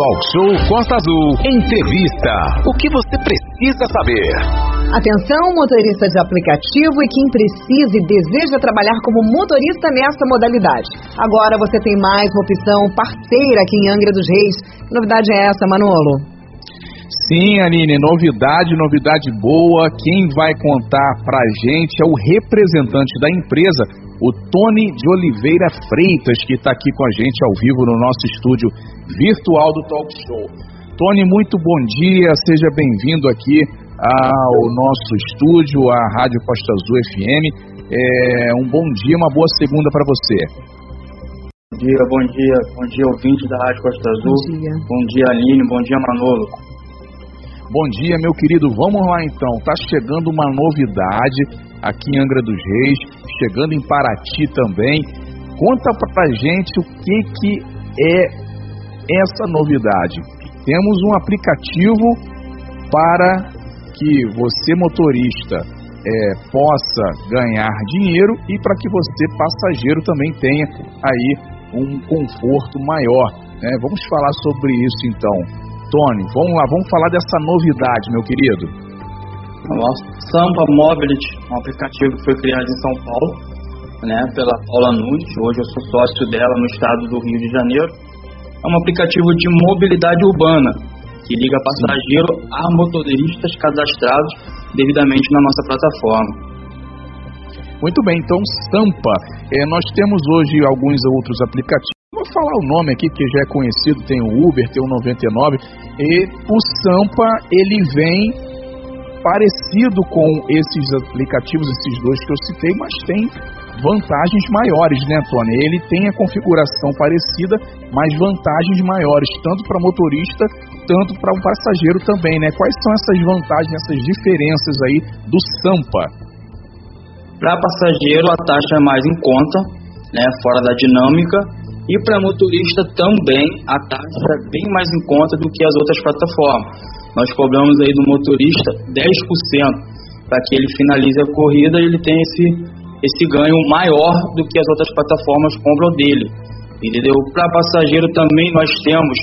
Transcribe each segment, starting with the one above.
Talk Show Costa Azul. Entrevista. O que você precisa saber? Atenção, motorista de aplicativo e quem precisa e deseja trabalhar como motorista nessa modalidade. Agora você tem mais uma opção parceira aqui em Angra dos Reis. Que novidade é essa, Manolo? Sim, Aline, novidade, novidade boa. Quem vai contar pra gente é o representante da empresa, o Tony de Oliveira Freitas, que está aqui com a gente ao vivo no nosso estúdio virtual do Talk Show. Tony, muito bom dia, seja bem-vindo aqui ao nosso estúdio, à Rádio Costa Azul FM. É, um bom dia, uma boa segunda para você. Bom dia, bom dia, bom dia, ouvinte da Rádio Costa Azul. Bom dia. Bom dia, Aline, bom dia, Manolo. Bom dia, meu querido. Vamos lá então. Tá chegando uma novidade aqui em Angra dos Reis, chegando em Paraty também. Conta pra gente o que que é essa novidade. Temos um aplicativo para que você motorista é, possa ganhar dinheiro e para que você passageiro também tenha aí um conforto maior. Né? Vamos falar sobre isso então. Tony, vamos lá, vamos falar dessa novidade, meu querido. O Sampa Mobility, um aplicativo que foi criado em São Paulo, né, pela Paula Nunes. Hoje eu sou sócio dela no estado do Rio de Janeiro. É um aplicativo de mobilidade urbana que liga passageiro a motoristas cadastrados devidamente na nossa plataforma. Muito bem, então Sampa, é, nós temos hoje alguns outros aplicativos Vou falar o nome aqui que já é conhecido, tem o Uber, tem o 99, e o Sampa, ele vem parecido com esses aplicativos, esses dois que eu citei, mas tem vantagens maiores, né, Tony? Ele tem a configuração parecida, mas vantagens maiores, tanto para motorista, tanto para um passageiro também, né? Quais são essas vantagens, essas diferenças aí do Sampa? Para passageiro, a taxa é mais em conta, né, fora da dinâmica, e para motorista também a taxa é bem mais em conta do que as outras plataformas. Nós cobramos aí do motorista 10% para que ele finalize a corrida e ele tenha esse, esse ganho maior do que as outras plataformas cobram dele. Entendeu? Para passageiro também nós temos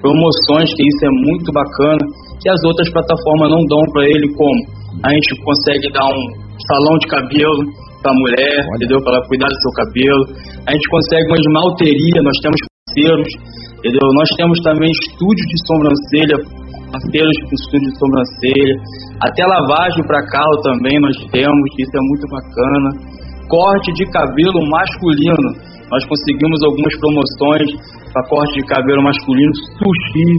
promoções, que isso é muito bacana, que as outras plataformas não dão para ele, como a gente consegue dar um salão de cabelo para a mulher, Olha. entendeu? Para ela cuidar do seu cabelo. A gente consegue uma esmalteria, nós temos parceiros, entendeu? Nós temos também estúdio de sobrancelha, parceiros com estúdio de sobrancelha. Até lavagem para carro também nós temos, isso é muito bacana. Corte de cabelo masculino, nós conseguimos algumas promoções para corte de cabelo masculino, sushi,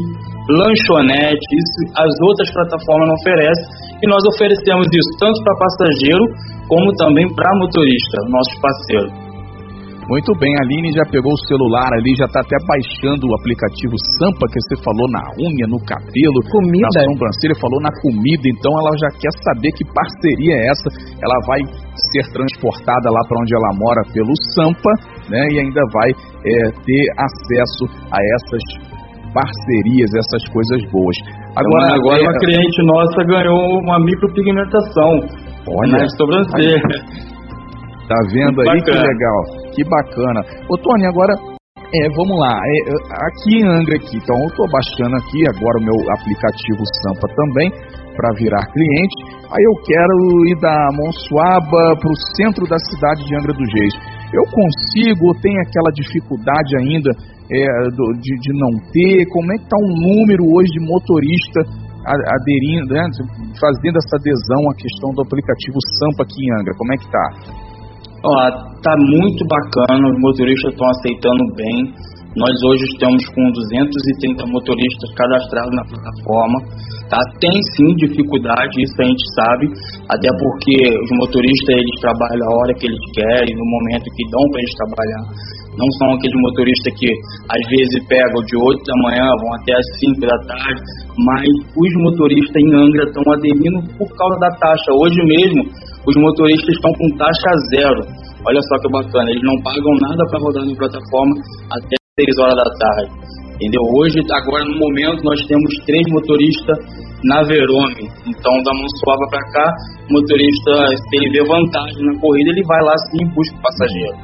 lanchonete, isso as outras plataformas não oferecem e nós oferecemos isso tanto para passageiro como também para motorista, nossos parceiros. Muito bem, a Aline já pegou o celular ali, já está até baixando o aplicativo Sampa que você falou na unha, no cabelo, comida. na sobrancelha, falou na comida, então ela já quer saber que parceria é essa. Ela vai ser transportada lá para onde ela mora pelo Sampa, né? E ainda vai é, ter acesso a essas parcerias, essas coisas boas. Agora, agora é... uma cliente nossa ganhou uma micropigmentação Olha. Na sobrancelha. Tá vendo aí que legal? Que bacana. Ô Tony, agora é, vamos lá. É, aqui em Angra aqui, então eu tô baixando aqui agora o meu aplicativo Sampa também para virar cliente. Aí eu quero ir da Monsuaba para o centro da cidade de Angra dos Reis. Eu consigo ou tem aquela dificuldade ainda é, do, de, de não ter? Como é que tá o número hoje de motorista aderindo, né, fazendo essa adesão à questão do aplicativo Sampa aqui em Angra? Como é que tá? Ó, tá muito bacana, os motoristas estão aceitando bem. Nós hoje estamos com 230 motoristas cadastrados na plataforma. Tá? Tem sim dificuldade, isso a gente sabe, até porque os motoristas eles trabalham a hora que eles querem, no momento que dão para eles trabalhar. Não são aqueles motoristas que às vezes pegam de 8 da manhã, vão até as 5 da tarde, mas os motoristas em Angra estão aderindo por causa da taxa. Hoje mesmo, os motoristas estão com taxa zero. Olha só que bacana, eles não pagam nada para rodar na plataforma até 6 horas da tarde. Entendeu? Hoje, agora no momento, nós temos três motoristas na Verome. Então, da Monsuava para cá, o motorista, se ele vê vantagem na corrida, ele vai lá sim e busca o passageiro.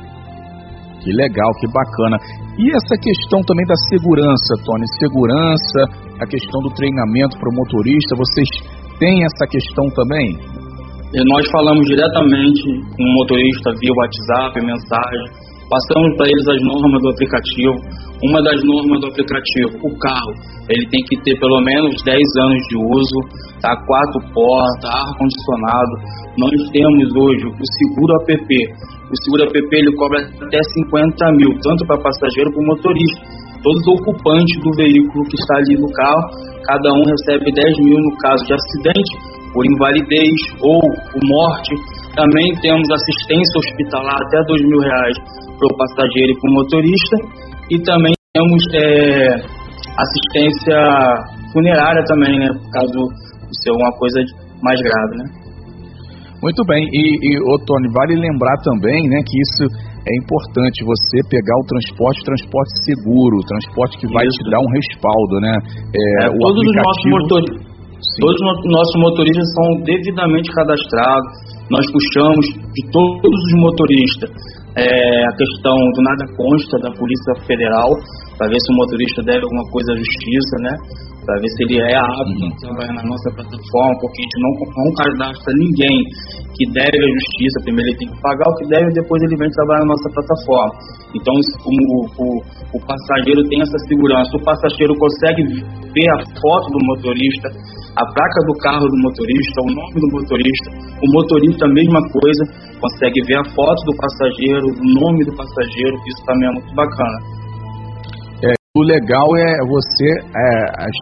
Que legal, que bacana. E essa questão também da segurança, Tony, segurança, a questão do treinamento para o motorista, vocês têm essa questão também? E nós falamos diretamente com o motorista via WhatsApp, mensagem, passamos para eles as normas do aplicativo. Uma das normas do aplicativo, o carro, ele tem que ter pelo menos 10 anos de uso, tá? quatro portas, ar condicionado. Nós temos hoje o seguro app, o seguro app ele cobra até 50 mil, tanto para passageiro como motorista. Todos os ocupantes do veículo que está ali no carro, cada um recebe 10 mil no caso de acidente, por invalidez ou por morte. Também temos assistência hospitalar até 2 mil reais para o passageiro e para o motorista. E também temos é, assistência funerária também, né? Caso é uma coisa mais grave, né? Muito bem, e, e ô Tony, vale lembrar também né, que isso é importante, você pegar o transporte, transporte seguro, transporte que vai isso. te dar um respaldo, né? É, é, todos aplicativo... os nossos motoristas. Todos os nossos motoristas são devidamente cadastrados. Nós puxamos de todos os motoristas é, a questão do nada consta da Polícia Federal para ver se o motorista deve alguma coisa à justiça, né? Para ver se ele é apto a trabalhar na nossa plataforma, porque a gente não, não cadastra ninguém que deve à justiça. Primeiro ele tem que pagar o que deve e depois ele vem trabalhar na nossa plataforma. Então o, o, o passageiro tem essa segurança. O passageiro consegue ver a foto do motorista, a placa do carro do motorista, o nome do motorista. O motorista, a mesma coisa, consegue ver a foto do passageiro, o nome do passageiro. Isso também é muito bacana. O legal é você é,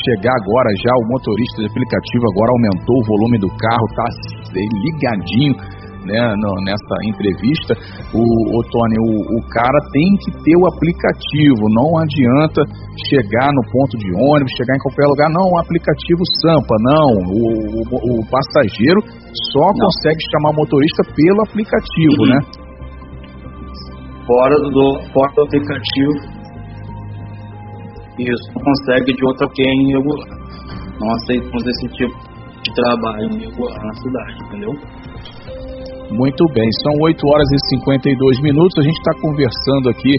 chegar agora já, o motorista de aplicativo agora aumentou o volume do carro, tá ligadinho né, no, nessa entrevista. O, o Tony, o, o, cara tem que ter o aplicativo, não adianta chegar no ponto de ônibus, chegar em qualquer lugar, não, o aplicativo Sampa, não. O, o, o passageiro só não. consegue chamar o motorista pelo aplicativo, uhum. né? Fora do, fora do aplicativo isso, não consegue de outra que é irregular. Não aceitamos esse tipo de trabalho irregular na cidade, entendeu? Muito bem, são 8 horas e 52 minutos. A gente está conversando aqui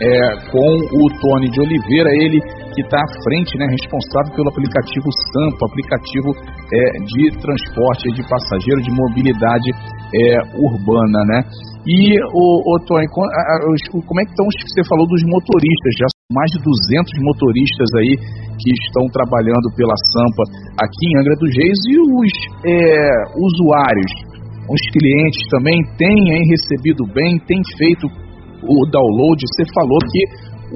é, com o Tony de Oliveira, ele que está à frente, né, responsável pelo aplicativo Sampa, aplicativo é, de transporte de passageiro, de mobilidade é, urbana, né? E, o, o Tony, como é que estão os que você falou dos motoristas? Já mais de 200 motoristas aí que estão trabalhando pela Sampa aqui em Angra dos Reis e os é, usuários, os clientes também têm hein, recebido bem, têm feito o download. Você falou que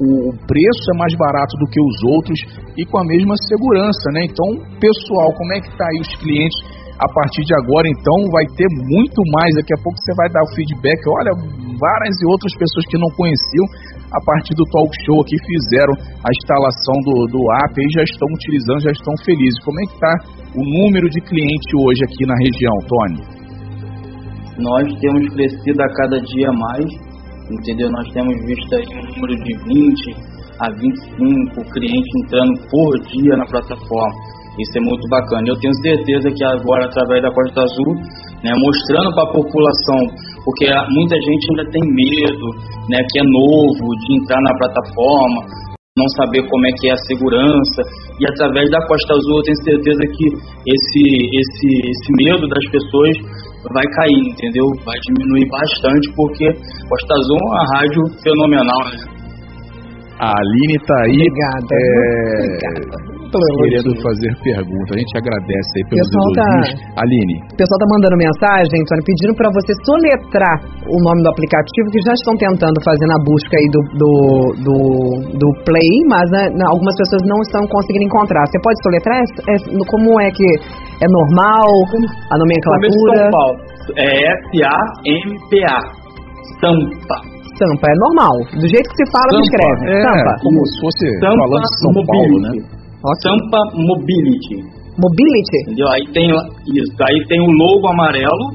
o preço é mais barato do que os outros e com a mesma segurança, né? Então, pessoal, como é que tá aí os clientes? A partir de agora, então, vai ter muito mais. Daqui a pouco você vai dar o feedback. Olha, várias e outras pessoas que não conheciam a partir do talk show aqui fizeram a instalação do, do app e já estão utilizando, já estão felizes. Como é que está o número de clientes hoje aqui na região, Tony? Nós temos crescido a cada dia mais, entendeu? Nós temos visto aí um número de 20 a 25 clientes entrando por dia na plataforma. Isso é muito bacana. Eu tenho certeza que agora, através da Costa Azul, né, mostrando para a população porque muita gente ainda tem medo, né, que é novo, de entrar na plataforma, não saber como é que é a segurança. E através da Costa Azul eu tenho certeza que esse, esse, esse medo das pessoas vai cair, entendeu? Vai diminuir bastante, porque Costa Azul é uma rádio fenomenal, né? A Aline está aí. Obrigada. É... Obrigada querendo fazer pergunta. A gente agradece aí pelos pessoal tá elogios. Tá, Aline. O pessoal tá mandando mensagem, Antônio, pedindo para você soletrar o nome do aplicativo que já estão tentando fazer na busca aí do, do, do, do Play, mas né, algumas pessoas não estão conseguindo encontrar. Você pode soletrar? É, como é que é normal a nomenclatura? São Paulo. É S-A-M-P-A. Sampa. Sampa, é normal. Do jeito que se fala, Sampa, se escreve. É, Sampa. Como se fosse Sampa falando São Paulo, né? Sampa Mobility. Mobility? Entendeu? Aí tem isso. Aí tem o logo amarelo,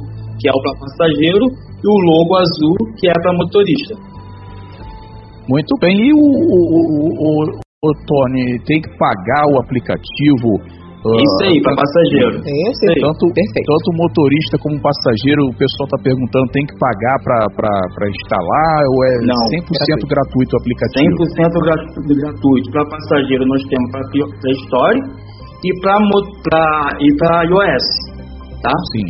que é o para passageiro, e o logo azul, que é para motorista. Muito bem. E o, o, o, o, Tony tem que pagar o aplicativo Isso aí, para passageiro. Esse aí. Tanto, Perfeito. tanto motorista como passageiro, o pessoal está perguntando, tem que pagar para instalar ou é Não, 100% gratuito o aplicativo? 100% gra- gratuito. Para passageiro nós temos para Play Store e para e para iOS, tá? Sim.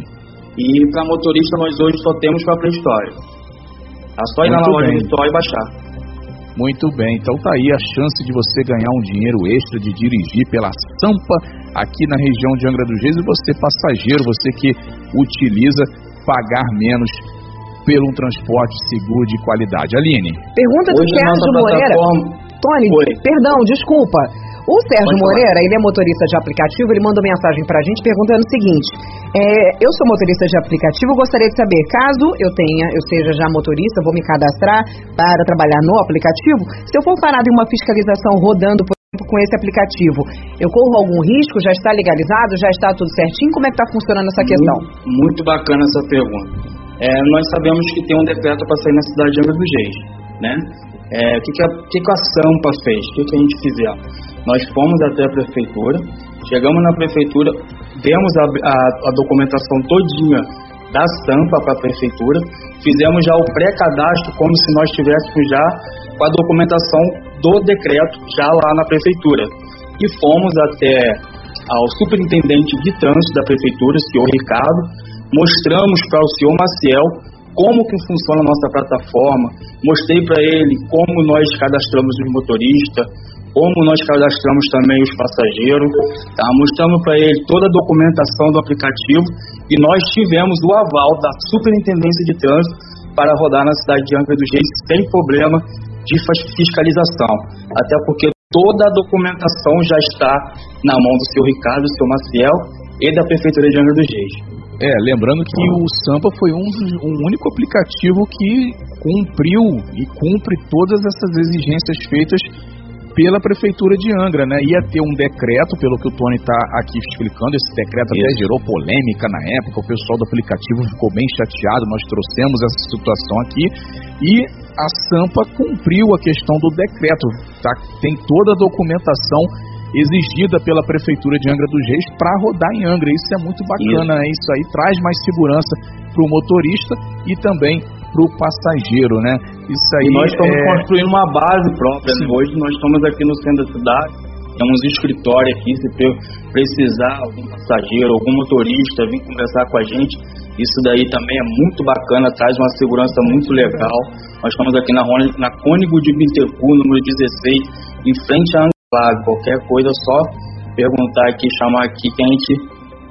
E para motorista nós hoje só temos para Play Store. É só ir lá na Muito loja bem. virtual e baixar. Muito bem, então tá aí a chance de você ganhar um dinheiro extra de dirigir pela Sampa aqui na região de Angra dos Reis e você passageiro, você que utiliza pagar menos pelo um transporte seguro de qualidade. Aline, Pergunta do Sérgio Moreira. plataforma Tony, Oi. perdão, desculpa. O Sérgio Pode falar. Moreira, ele é motorista de aplicativo, ele mandou mensagem pra gente perguntando o seguinte: é, eu sou motorista de aplicativo, gostaria de saber, caso eu tenha, eu seja já motorista, vou me cadastrar para trabalhar no aplicativo, se eu for parado em uma fiscalização rodando, por exemplo, com esse aplicativo, eu corro algum risco? Já está legalizado? Já está tudo certinho? Como é que está funcionando essa questão? Muito, muito bacana essa pergunta. É, nós sabemos que tem um decreto para sair na cidade de Angra dos Reis, né? É, O que, que, a, que que a Sampa fez? O que, que a gente fizemos? Nós fomos até a prefeitura, chegamos na prefeitura, demos a, a- a documentação todinha da Sampa para a prefeitura, fizemos já o pré-cadastro como se nós tivéssemos já com a documentação do decreto já lá na prefeitura. E fomos até ao superintendente de trânsito da prefeitura, o senhor Ricardo, mostramos para o senhor Maciel como que funciona a nossa plataforma, mostrei para ele como nós cadastramos os motoristas, como nós cadastramos também os passageiros, tá? mostramos para ele toda a documentação do aplicativo e nós tivemos o aval da Superintendência de Trânsito para rodar na cidade de Angra dos Reis sem problema de fiscalização, até porque toda a documentação já está na mão do seu Ricardo, do seu Maciel e da Prefeitura de Angra dos Reis. é, lembrando que o Sampa foi um, um único aplicativo que cumpriu e cumpre todas essas exigências feitas pela Prefeitura de Angra, né? Ia ter um decreto, pelo que o Tony está aqui explicando, esse decreto até Isso. gerou polêmica na época, o pessoal do aplicativo ficou bem chateado, nós trouxemos essa situação aqui e a Sampa cumpriu a questão do decreto, tá? tem toda a documentação exigida pela Prefeitura de Angra dos Reis para rodar em Angra. Isso é muito bacana, né? Isso aí traz mais segurança para o motorista e também para o passageiro, né? Isso aí E nós estamos é... construindo uma base própria. né? Hoje nós estamos aqui no centro da cidade, temos escritório aqui, se pre- precisar algum passageiro, algum motorista vir conversar com a gente, isso daí também é muito bacana, traz uma segurança muito legal. Nós estamos aqui na, na Cônigo de Bintecu, número 16, em frente à Anglago. Qualquer coisa, só perguntar aqui, chamar aqui que a gente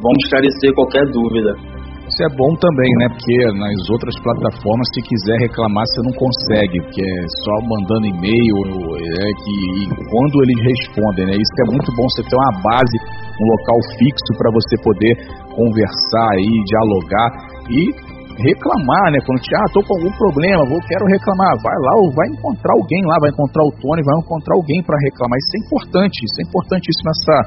vamos esclarecer qualquer dúvida. Isso é bom também, né? Porque nas outras plataformas, se quiser reclamar, você não consegue, porque é só mandando e-mail, é que e quando eles respondem, né? Isso é muito bom você ter uma base, um local fixo para você poder conversar aí, dialogar e reclamar, né? Quando te, ah, tô com algum problema, vou quero reclamar, vai lá ou vai encontrar alguém lá, vai encontrar o Tony, vai encontrar alguém para reclamar. Isso é importante, isso é importantíssimo essa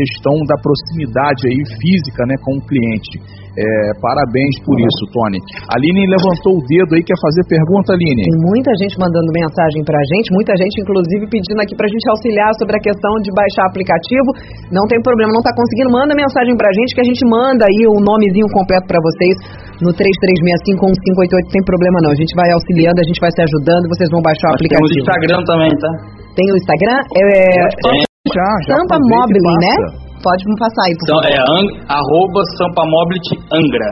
questão da proximidade aí física, né, com o cliente. É, parabéns por isso, Tony. A Aline levantou o dedo aí, quer fazer pergunta, Aline? Tem muita gente mandando mensagem pra gente, muita gente inclusive pedindo aqui pra gente auxiliar sobre a questão de baixar aplicativo. Não tem problema, não tá conseguindo, manda mensagem pra gente que a gente manda aí o nomezinho completo pra vocês no 33651588, não tem problema não. A gente vai auxiliando, a gente vai se ajudando, vocês vão baixar o Nós temos o aplicativo. Instagram também, tá? Tem o Instagram, é, Tem. Já, já Sampa Mobile, né? Pode me passar aí, por Então, favor. é ang, arroba Sampamobility Angra.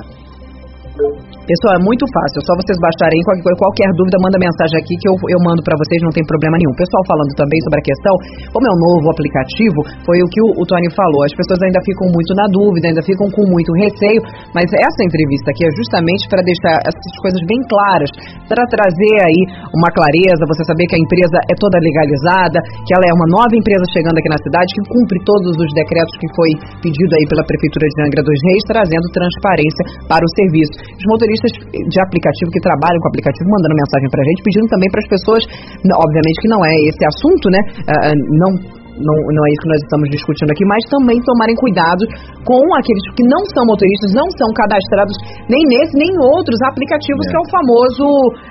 Pessoal, é muito fácil, é só vocês baixarem qualquer, dúvida, manda mensagem aqui que eu, eu mando pra vocês, não tem problema nenhum. Pessoal falando também sobre a questão, como é um novo aplicativo, foi o que o, o Tony falou, as pessoas ainda ficam muito na dúvida, ainda ficam com muito receio, mas essa entrevista aqui é justamente para deixar essas coisas bem claras, para trazer aí uma clareza, você saber que a empresa é toda legalizada, que ela é uma nova empresa chegando aqui na cidade, que cumpre todos os decretos que foi pedido aí pela Prefeitura de Angra dos Reis, trazendo transparência para o serviço. Os motoristas de aplicativo que trabalham com aplicativo mandando mensagem pra gente, pedindo também para as pessoas, obviamente que não é esse assunto, né? ah, não não, não é isso que nós estamos discutindo aqui, mas também tomarem cuidado com aqueles que não são motoristas, não são cadastrados nem nesse, nem em outros aplicativos, É. que é o famoso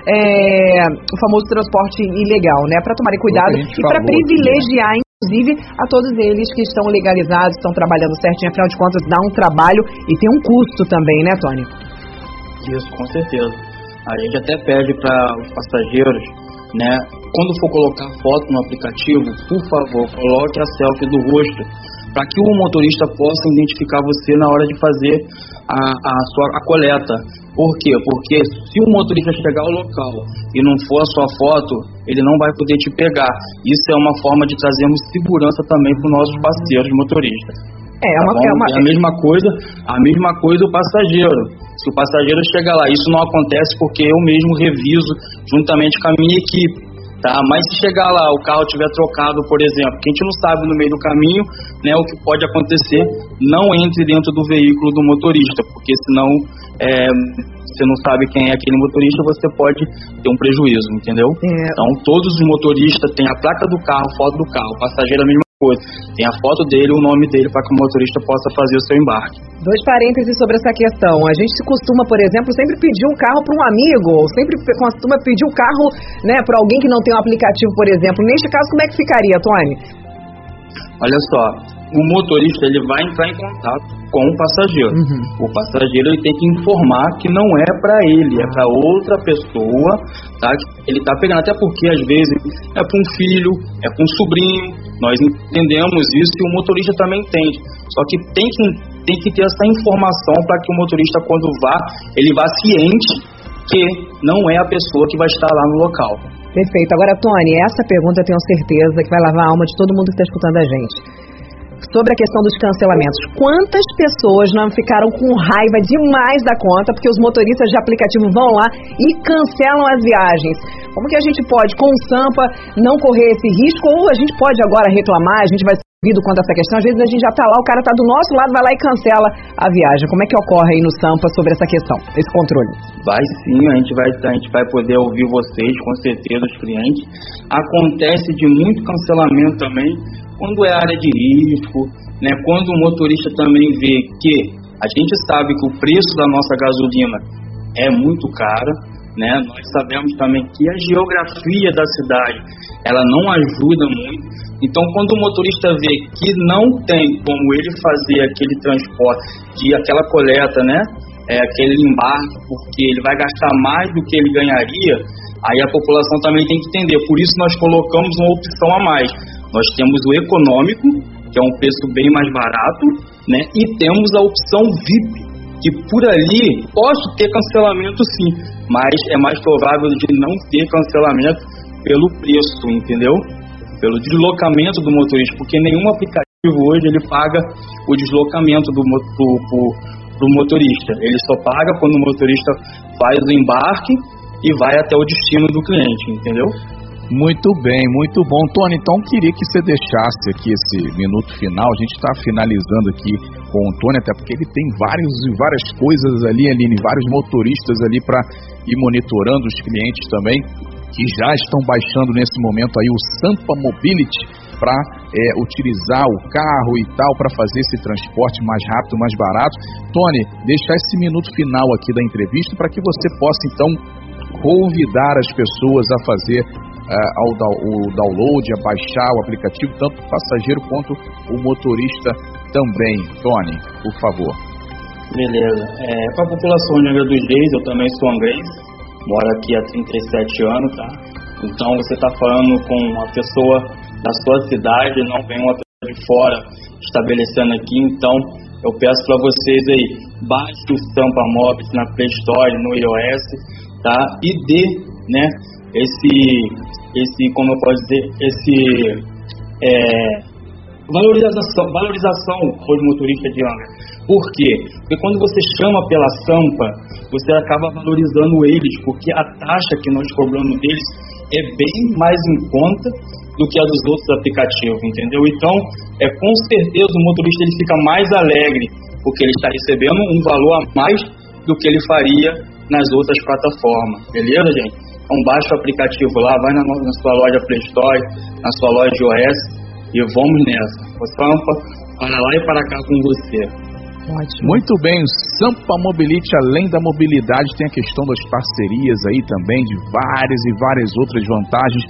é, o famoso transporte ilegal, né? Para tomarem cuidado a e para falou aqui, né? privilegiar inclusive a todos eles que estão legalizados, estão trabalhando certinho, afinal de contas dá um trabalho e tem um custo também, né, Tony? Isso, com certeza. A gente até pede para os passageiros, né, quando for colocar foto no aplicativo, por favor, coloque a selfie do rosto, para que o motorista possa identificar você na hora de fazer a, a sua a coleta. Por quê? Porque se o motorista chegar ao local e não for a sua foto, ele não vai poder te pegar. Isso é uma forma de trazermos segurança também para os nossos parceiros motoristas. É, é uma, tá é uma... a mesma coisa, a mesma coisa o passageiro. Se o passageiro chegar lá, isso não acontece porque eu mesmo reviso juntamente com a minha equipe tá? Mas se chegar lá, o carro tiver trocado, por exemplo, que a gente não sabe no meio do caminho, né, o que pode acontecer, não entre dentro do veículo do motorista, porque senão é, você não sabe quem é aquele motorista, você pode ter um prejuízo, entendeu? É. Então, todos os motoristas têm a placa do carro, foto do carro, o passageiro é a mesma coisa. Tem a foto dele, o nome dele, para que o motorista possa fazer o seu embarque. Dois parênteses sobre essa questão. A gente costuma, por exemplo, sempre pedir um carro para um amigo, ou sempre costuma pedir um carro né, para alguém que não tem um aplicativo, por exemplo. Neste caso, como é que ficaria, Tony? Olha só, o motorista ele vai entrar em contato com o passageiro. Uhum. O passageiro ele tem que informar que não é para ele, é para outra pessoa, tá? Ele tá pegando até porque às vezes é para um filho, é para um sobrinho. Nós entendemos isso e o motorista também entende. Só que tem que tem que ter essa informação para que o motorista quando vá, ele vá ciente que não é a pessoa que vai estar lá no local. Perfeito. Agora, Tony, essa pergunta eu tenho certeza que vai lavar a alma de todo mundo que está escutando a gente sobre a questão dos cancelamentos. Quantas pessoas não ficaram com raiva demais da conta porque os motoristas de aplicativo vão lá e cancelam as viagens? Como que a gente pode, com o Sampa, não correr esse risco? Ou a gente pode agora reclamar, a gente vai ser ouvido quanto a essa questão? Às vezes a gente já está lá, o cara está do nosso lado, vai lá e cancela a viagem. Como é que ocorre aí no Sampa sobre essa questão, esse controle? Vai sim, a gente vai, a gente vai poder ouvir vocês, com certeza, os clientes. Acontece de muito cancelamento também quando é área de risco, né, quando o motorista também vê que a gente sabe que o preço da nossa gasolina é muito caro, né, nós sabemos também que a geografia da cidade ela não ajuda muito. Então, quando o motorista vê que não tem como ele fazer aquele transporte, de aquela coleta, né, é, aquele embarque, porque ele vai gastar mais do que ele ganharia, aí a população também tem que entender. Por isso nós colocamos uma opção a mais nós temos o econômico, que é um preço bem mais barato, né? E temos a opção VIP, que por ali posso ter cancelamento sim, mas é mais provável de não ter cancelamento pelo preço, entendeu? Pelo deslocamento do motorista, porque nenhum aplicativo hoje ele paga o deslocamento do, do, do, motorista. Ele só paga quando o motorista faz o embarque e vai até o destino do cliente, entendeu? Muito bem, muito bom. Tony, então queria que você deixasse aqui esse minuto final. A gente está finalizando aqui com o Tony, até porque ele tem vários e várias coisas ali, Aline, vários motoristas ali para ir monitorando os clientes também, que já estão baixando nesse momento aí o Sampa Mobility para é, utilizar o carro e tal, para fazer esse transporte mais rápido, mais barato. Tony, deixar esse minuto final aqui da entrevista para que você possa então convidar as pessoas a fazer ao o download, a baixar o aplicativo, tanto o passageiro quanto o motorista também. Tony, por favor. Beleza. É, para a população de Angra dos Reis, eu também sou angrense, moro aqui há 37 anos, tá? Então você está falando com uma pessoa da sua cidade, não vem uma pessoa de fora estabelecendo aqui, então eu peço para vocês aí, baixe o Stampa Mobs na Play Store, no iOS, tá? E dê, né, esse esse, como eu posso dizer, esse é, valorização, valorização aos motoristas de Angra. Por quê? Porque quando você chama pela Sampa, você acaba valorizando eles, porque a taxa que nós cobramos deles é bem mais em conta do que a dos outros aplicativos, entendeu? Então, é com certeza o motorista ele fica mais alegre, porque ele está recebendo um valor a mais do que ele faria nas outras plataformas, beleza, gente? Então baixa o aplicativo lá, vai na, na sua loja Play Store, na sua loja iOS e vamos nessa. O Sampa, para lá e para cá com você. Ótimo. Muito bem, Sampa Mobility, além da mobilidade, tem a questão das parcerias aí também, de várias e várias outras vantagens.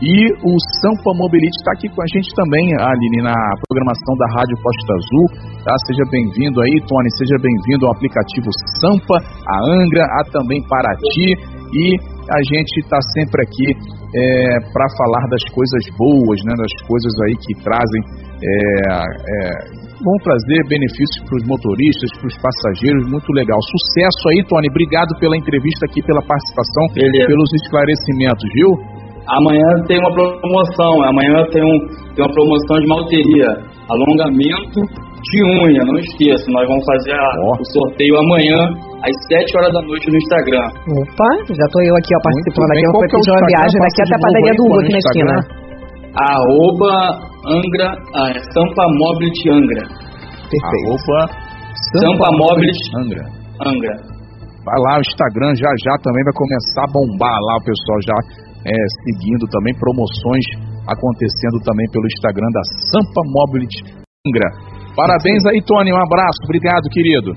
E o Sampa Mobility está aqui com a gente também, Aline, na programação da Rádio Costa Azul. Tá? Seja bem-vindo aí, Tony, seja bem-vindo ao aplicativo Sampa, a Angra, a também Paraty. E a gente está sempre aqui é, para falar das coisas boas, né, das coisas aí que trazem, é, é, vão trazer benefícios para os motoristas, para os passageiros, muito legal. Sucesso aí, Tony, obrigado pela entrevista aqui, pela participação, Beleza. pelos esclarecimentos, viu? Amanhã tem uma promoção, amanhã tem, um, tem uma promoção de malteria, alongamento de unha, não esqueça, nós vamos fazer a, oh. o sorteio amanhã às 7 horas da noite no Instagram. Opa, já tô eu aqui ó, participando aqui, eu vou pedir uma viagem daqui até a padaria do Hugo aqui na esquina. Arroba Angra, ah, é Sampa Mobility Angra. Perfeito. Arroba Sampa Mobility Angra. Angra. Vai lá, o Instagram já já também vai começar a bombar lá, o pessoal já é, seguindo também promoções acontecendo também pelo Instagram da Sampa Mobility Angra. Parabéns aí, Tony. Um abraço. Obrigado, querido.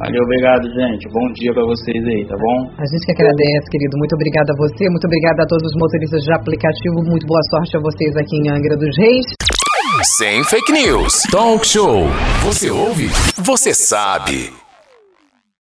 Valeu, obrigado, gente. Bom dia para vocês aí, tá bom? A gente que agradece, querido. Muito obrigada a você, muito obrigada a todos os motoristas de aplicativo. Muito boa sorte a vocês aqui em Angra dos Reis. Sem fake news. Talk show. Você ouve? Você sabe.